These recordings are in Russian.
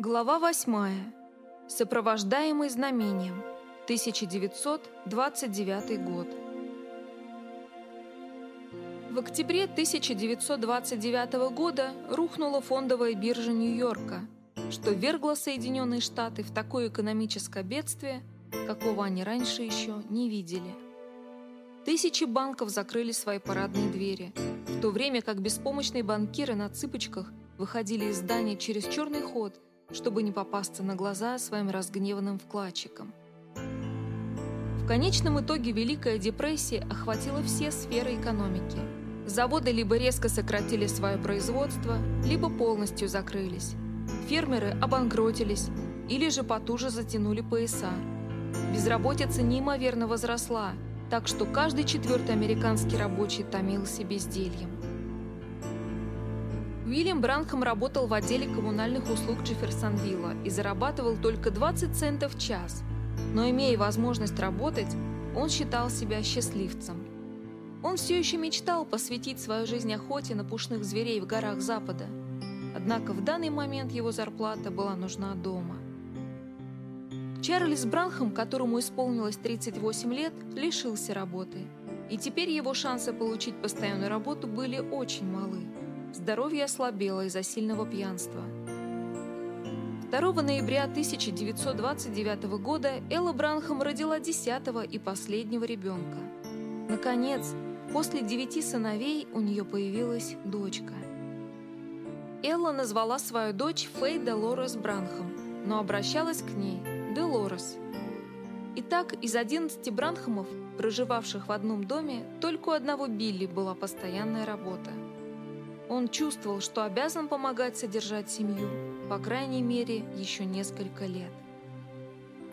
Глава 8. Сопровождаемый знамением. 1929 год. В октябре 1929 года рухнула фондовая биржа Нью-Йорка, что ввергло Соединенные Штаты в такое экономическое бедствие, какого они раньше еще не видели. Тысячи банков закрыли свои парадные двери, в то время как беспомощные банкиры на цыпочках выходили из здания через черный ход – чтобы не попасться на глаза своим разгневанным вкладчикам. В конечном итоге Великая депрессия охватила все сферы экономики. Заводы либо резко сократили свое производство, либо полностью закрылись. Фермеры обанкротились или же потуже затянули пояса. Безработица неимоверно возросла, так что каждый четвертый американский рабочий томился бездельем. Уильям Бранхам работал в отделе коммунальных услуг Джефферсонвилла и зарабатывал только 20 центов в час. Но имея возможность работать, он считал себя счастливцем. Он все еще мечтал посвятить свою жизнь охоте на пушных зверей в горах Запада. Однако в данный момент его зарплата была нужна дома. Чарльз Бранхам, которому исполнилось 38 лет, лишился работы. И теперь его шансы получить постоянную работу были очень малы. Здоровье ослабело из-за сильного пьянства. 2 ноября 1929 года Элла Бранхам родила десятого и последнего ребенка. Наконец, после девяти сыновей у нее появилась дочка. Элла назвала свою дочь Фей Делорес Бранхам, но обращалась к ней Делорес. Итак, из 11 Бранхамов, проживавших в одном доме, только у одного Билли была постоянная работа – он чувствовал, что обязан помогать содержать семью, по крайней мере, еще несколько лет.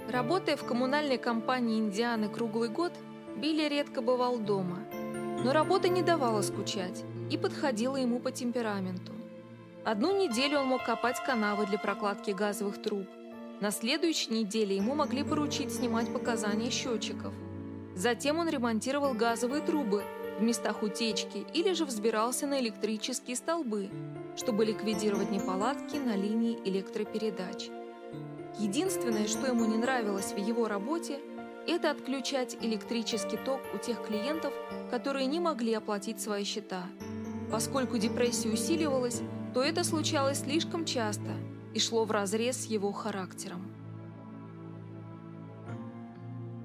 Работая в коммунальной компании Индианы круглый год, Билли редко бывал дома. Но работа не давала скучать и подходила ему по темпераменту. Одну неделю он мог копать канавы для прокладки газовых труб. На следующей неделе ему могли поручить снимать показания счетчиков. Затем он ремонтировал газовые трубы – в местах утечки или же взбирался на электрические столбы, чтобы ликвидировать неполадки на линии электропередач. Единственное, что ему не нравилось в его работе, это отключать электрический ток у тех клиентов, которые не могли оплатить свои счета. Поскольку депрессия усиливалась, то это случалось слишком часто и шло вразрез с его характером.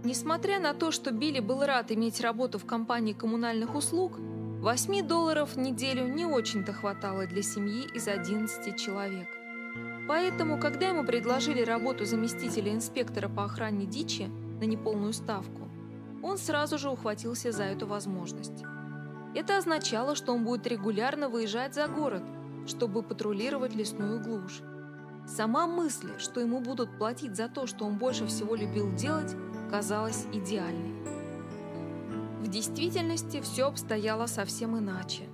Несмотря на то, что Билли был рад иметь работу в компании коммунальных услуг, 8 долларов в неделю не очень-то хватало для семьи из 11 человек. Поэтому, когда ему предложили работу заместителя инспектора по охране дичи на неполную ставку, он сразу же ухватился за эту возможность. Это означало, что он будет регулярно выезжать за город, чтобы патрулировать лесную глушь. Сама мысль, что ему будут платить за то, что он больше всего любил делать, казалась идеальной. В действительности все обстояло совсем иначе.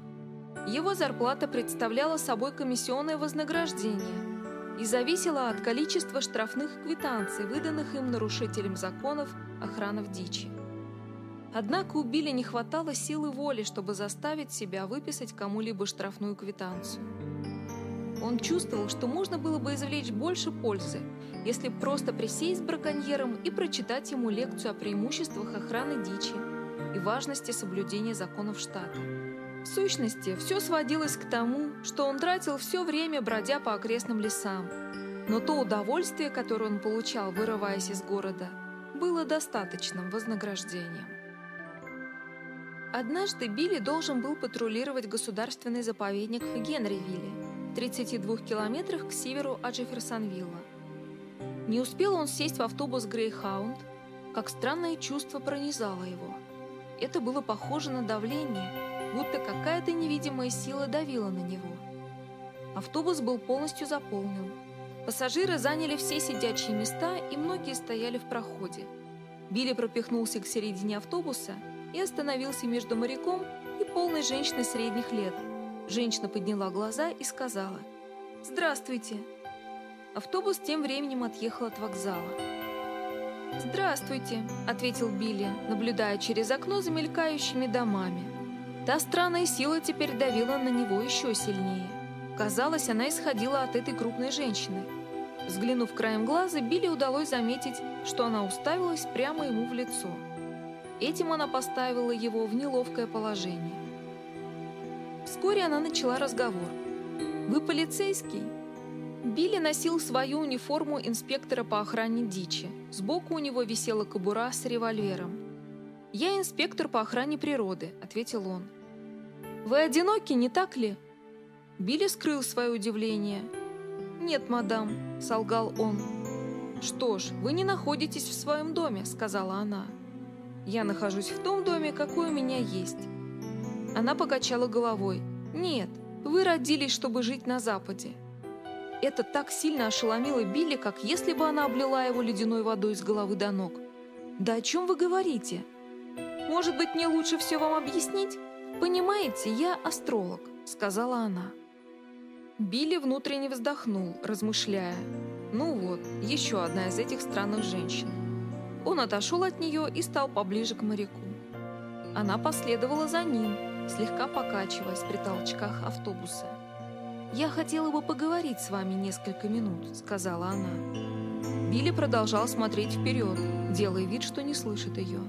Его зарплата представляла собой комиссионное вознаграждение и зависела от количества штрафных квитанций, выданных им нарушителям законов охранов дичи. Однако у Билли не хватало силы воли, чтобы заставить себя выписать кому-либо штрафную квитанцию. Он чувствовал, что можно было бы извлечь больше пользы, если просто присесть с браконьером и прочитать ему лекцию о преимуществах охраны дичи и важности соблюдения законов штата. В сущности, все сводилось к тому, что он тратил все время, бродя по окрестным лесам. Но то удовольствие, которое он получал, вырываясь из города, было достаточным вознаграждением. Однажды Билли должен был патрулировать государственный заповедник в Генривилле, 32 километрах к северу от Джефферсонвилла. Не успел он сесть в автобус «Грейхаунд», как странное чувство пронизало его. Это было похоже на давление, будто какая-то невидимая сила давила на него. Автобус был полностью заполнен. Пассажиры заняли все сидячие места, и многие стояли в проходе. Билли пропихнулся к середине автобуса и остановился между моряком и полной женщиной средних лет – Женщина подняла глаза и сказала «Здравствуйте». Автобус тем временем отъехал от вокзала. «Здравствуйте», — ответил Билли, наблюдая через окно за мелькающими домами. Та странная сила теперь давила на него еще сильнее. Казалось, она исходила от этой крупной женщины. Взглянув краем глаза, Билли удалось заметить, что она уставилась прямо ему в лицо. Этим она поставила его в неловкое положение. Вскоре она начала разговор. «Вы полицейский?» Билли носил свою униформу инспектора по охране дичи. Сбоку у него висела кобура с револьвером. «Я инспектор по охране природы», — ответил он. «Вы одиноки, не так ли?» Билли скрыл свое удивление. «Нет, мадам», — солгал он. «Что ж, вы не находитесь в своем доме», — сказала она. «Я нахожусь в том доме, какой у меня есть». Она покачала головой. «Нет, вы родились, чтобы жить на Западе. Это так сильно ошеломило Билли, как если бы она облила его ледяной водой с головы до ног. «Да о чем вы говорите? Может быть, мне лучше все вам объяснить? Понимаете, я астролог», — сказала она. Билли внутренне вздохнул, размышляя. «Ну вот, еще одна из этих странных женщин». Он отошел от нее и стал поближе к моряку. Она последовала за ним, слегка покачиваясь при толчках автобуса. «Я хотела бы поговорить с вами несколько минут», — сказала она. Билли продолжал смотреть вперед, делая вид, что не слышит ее.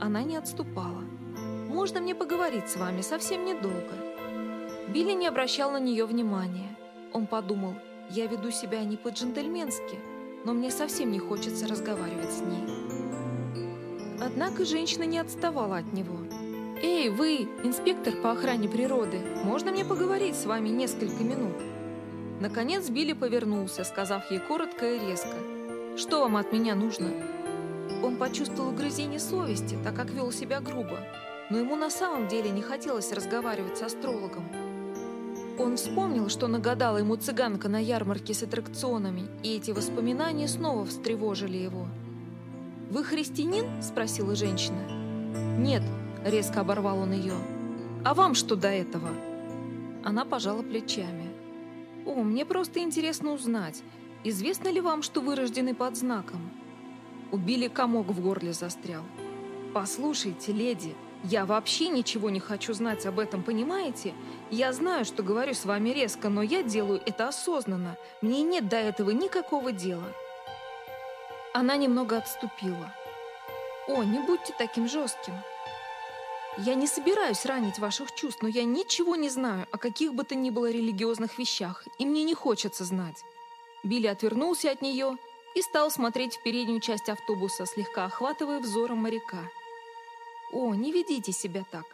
Она не отступала. «Можно мне поговорить с вами совсем недолго?» Билли не обращал на нее внимания. Он подумал, я веду себя не по-джентльменски, но мне совсем не хочется разговаривать с ней. Однако женщина не отставала от него. «Эй, вы, инспектор по охране природы, можно мне поговорить с вами несколько минут?» Наконец Билли повернулся, сказав ей коротко и резко. «Что вам от меня нужно?» Он почувствовал угрызение совести, так как вел себя грубо, но ему на самом деле не хотелось разговаривать с астрологом. Он вспомнил, что нагадала ему цыганка на ярмарке с аттракционами, и эти воспоминания снова встревожили его. «Вы христианин?» – спросила женщина. «Нет», Резко оборвал он ее. «А вам что до этого?» Она пожала плечами. «О, мне просто интересно узнать, известно ли вам, что вы рождены под знаком?» Убили комок в горле застрял. «Послушайте, леди, я вообще ничего не хочу знать об этом, понимаете? Я знаю, что говорю с вами резко, но я делаю это осознанно. Мне нет до этого никакого дела». Она немного отступила. «О, не будьте таким жестким. Я не собираюсь ранить ваших чувств, но я ничего не знаю о каких бы то ни было религиозных вещах, и мне не хочется знать. Билли отвернулся от нее и стал смотреть в переднюю часть автобуса, слегка охватывая взором моряка. «О, не ведите себя так.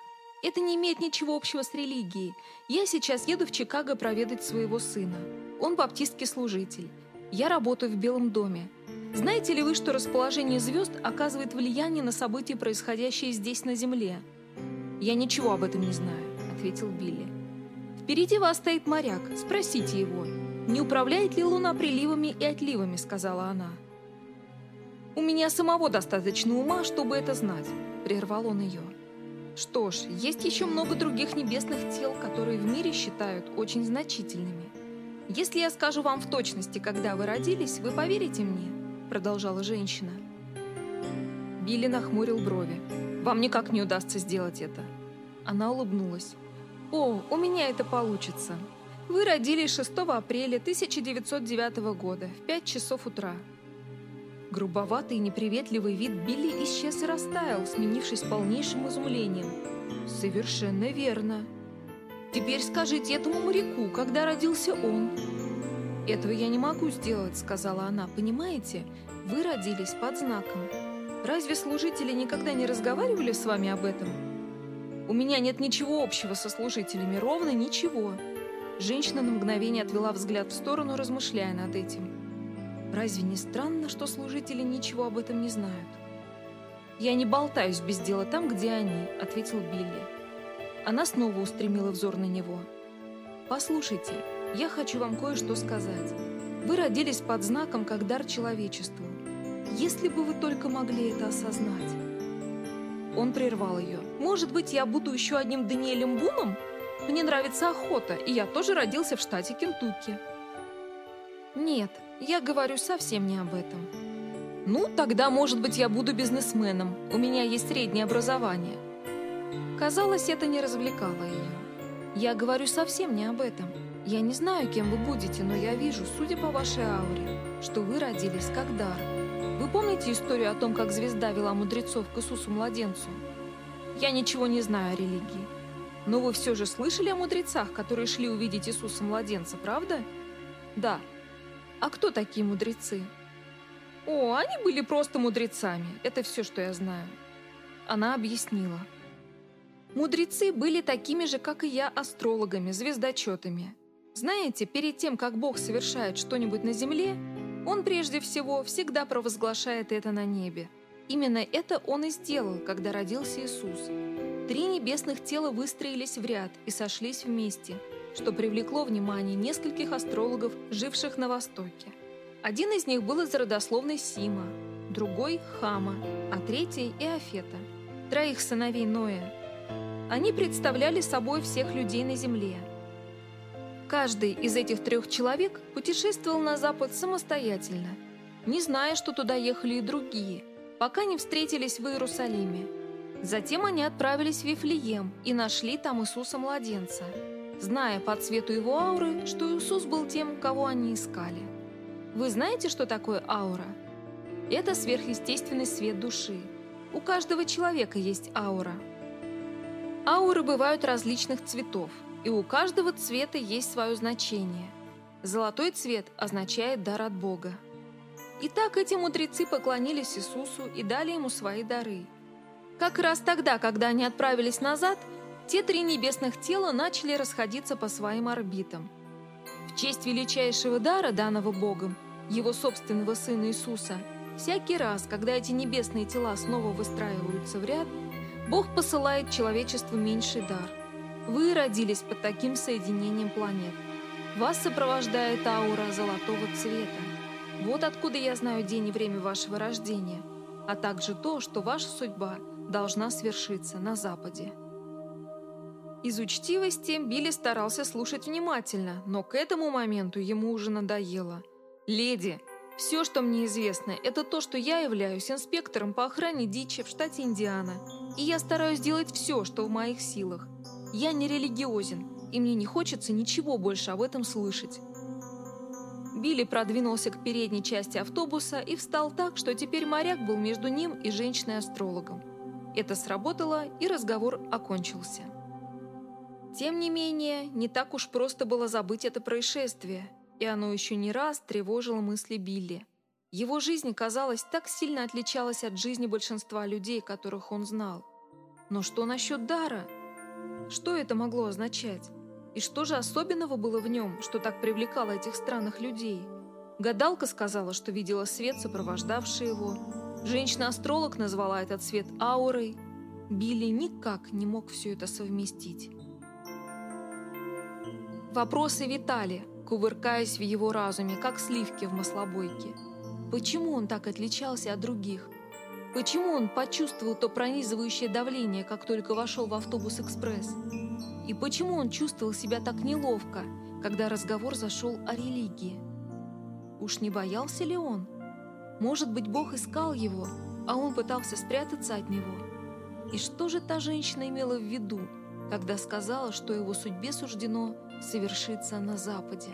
Это не имеет ничего общего с религией. Я сейчас еду в Чикаго проведать своего сына. Он баптистский служитель. Я работаю в Белом доме. Знаете ли вы, что расположение звезд оказывает влияние на события, происходящие здесь на Земле?» «Я ничего об этом не знаю», — ответил Билли. «Впереди вас стоит моряк. Спросите его, не управляет ли луна приливами и отливами», — сказала она. «У меня самого достаточно ума, чтобы это знать», — прервал он ее. «Что ж, есть еще много других небесных тел, которые в мире считают очень значительными. Если я скажу вам в точности, когда вы родились, вы поверите мне?» — продолжала женщина. Билли нахмурил брови. Вам никак не удастся сделать это». Она улыбнулась. «О, у меня это получится. Вы родились 6 апреля 1909 года в 5 часов утра». Грубоватый и неприветливый вид Билли исчез и растаял, сменившись полнейшим изумлением. «Совершенно верно. Теперь скажите этому моряку, когда родился он». «Этого я не могу сделать», — сказала она. «Понимаете, вы родились под знаком». Разве служители никогда не разговаривали с вами об этом? У меня нет ничего общего со служителями, ровно ничего. Женщина на мгновение отвела взгляд в сторону, размышляя над этим. Разве не странно, что служители ничего об этом не знают? «Я не болтаюсь без дела там, где они», — ответил Билли. Она снова устремила взор на него. «Послушайте, я хочу вам кое-что сказать. Вы родились под знаком как дар человечеству. Если бы вы только могли это осознать. Он прервал ее. Может быть, я буду еще одним Даниэлем Буном? Мне нравится охота, и я тоже родился в штате Кентукки. Нет, я говорю совсем не об этом. Ну, тогда, может быть, я буду бизнесменом. У меня есть среднее образование. Казалось, это не развлекало ее. Я говорю совсем не об этом. Я не знаю, кем вы будете, но я вижу, судя по вашей ауре, что вы родились как дар. Вы помните историю о том, как звезда вела мудрецов к Иисусу-младенцу? Я ничего не знаю о религии. Но вы все же слышали о мудрецах, которые шли увидеть Иисуса-младенца, правда? Да. А кто такие мудрецы? О, они были просто мудрецами. Это все, что я знаю. Она объяснила. Мудрецы были такими же, как и я, астрологами, звездочетами. Знаете, перед тем, как Бог совершает что-нибудь на земле, Он прежде всего всегда провозглашает это на небе. Именно это Он и сделал, когда родился Иисус. Три небесных тела выстроились в ряд и сошлись вместе, что привлекло внимание нескольких астрологов, живших на Востоке. Один из них был из родословной Сима, другой – Хама, а третий – Иофета, троих сыновей Ноя. Они представляли собой всех людей на земле – Каждый из этих трех человек путешествовал на запад самостоятельно, не зная, что туда ехали и другие, пока не встретились в Иерусалиме. Затем они отправились в Вифлеем и нашли там Иисуса-младенца, зная по цвету его ауры, что Иисус был тем, кого они искали. Вы знаете, что такое аура? Это сверхъестественный свет души. У каждого человека есть аура. Ауры бывают различных цветов – и у каждого цвета есть свое значение. Золотой цвет означает дар от Бога. Итак, эти мудрецы поклонились Иисусу и дали ему свои дары. Как раз тогда, когда они отправились назад, те три небесных тела начали расходиться по своим орбитам. В честь величайшего дара, данного Богом, его собственного Сына Иисуса, всякий раз, когда эти небесные тела снова выстраиваются в ряд, Бог посылает человечеству меньший дар – вы родились под таким соединением планет. Вас сопровождает аура золотого цвета. Вот откуда я знаю день и время вашего рождения, а также то, что ваша судьба должна свершиться на Западе. Из учтивости Билли старался слушать внимательно, но к этому моменту ему уже надоело. «Леди, все, что мне известно, это то, что я являюсь инспектором по охране дичи в штате Индиана, и я стараюсь делать все, что в моих силах, я не религиозен, и мне не хочется ничего больше об этом слышать. Билли продвинулся к передней части автобуса и встал так, что теперь моряк был между ним и женщиной-астрологом. Это сработало, и разговор окончился. Тем не менее, не так уж просто было забыть это происшествие, и оно еще не раз тревожило мысли Билли. Его жизнь, казалось, так сильно отличалась от жизни большинства людей, которых он знал. Но что насчет дара? Что это могло означать? И что же особенного было в нем, что так привлекало этих странных людей? Гадалка сказала, что видела свет, сопровождавший его. Женщина-астролог назвала этот свет аурой. Билли никак не мог все это совместить. Вопросы витали, кувыркаясь в его разуме, как сливки в маслобойке. Почему он так отличался от других? Почему он почувствовал то пронизывающее давление, как только вошел в автобус-экспресс? И почему он чувствовал себя так неловко, когда разговор зашел о религии? Уж не боялся ли он? Может быть, Бог искал его, а он пытался спрятаться от него? И что же та женщина имела в виду, когда сказала, что его судьбе суждено совершиться на Западе?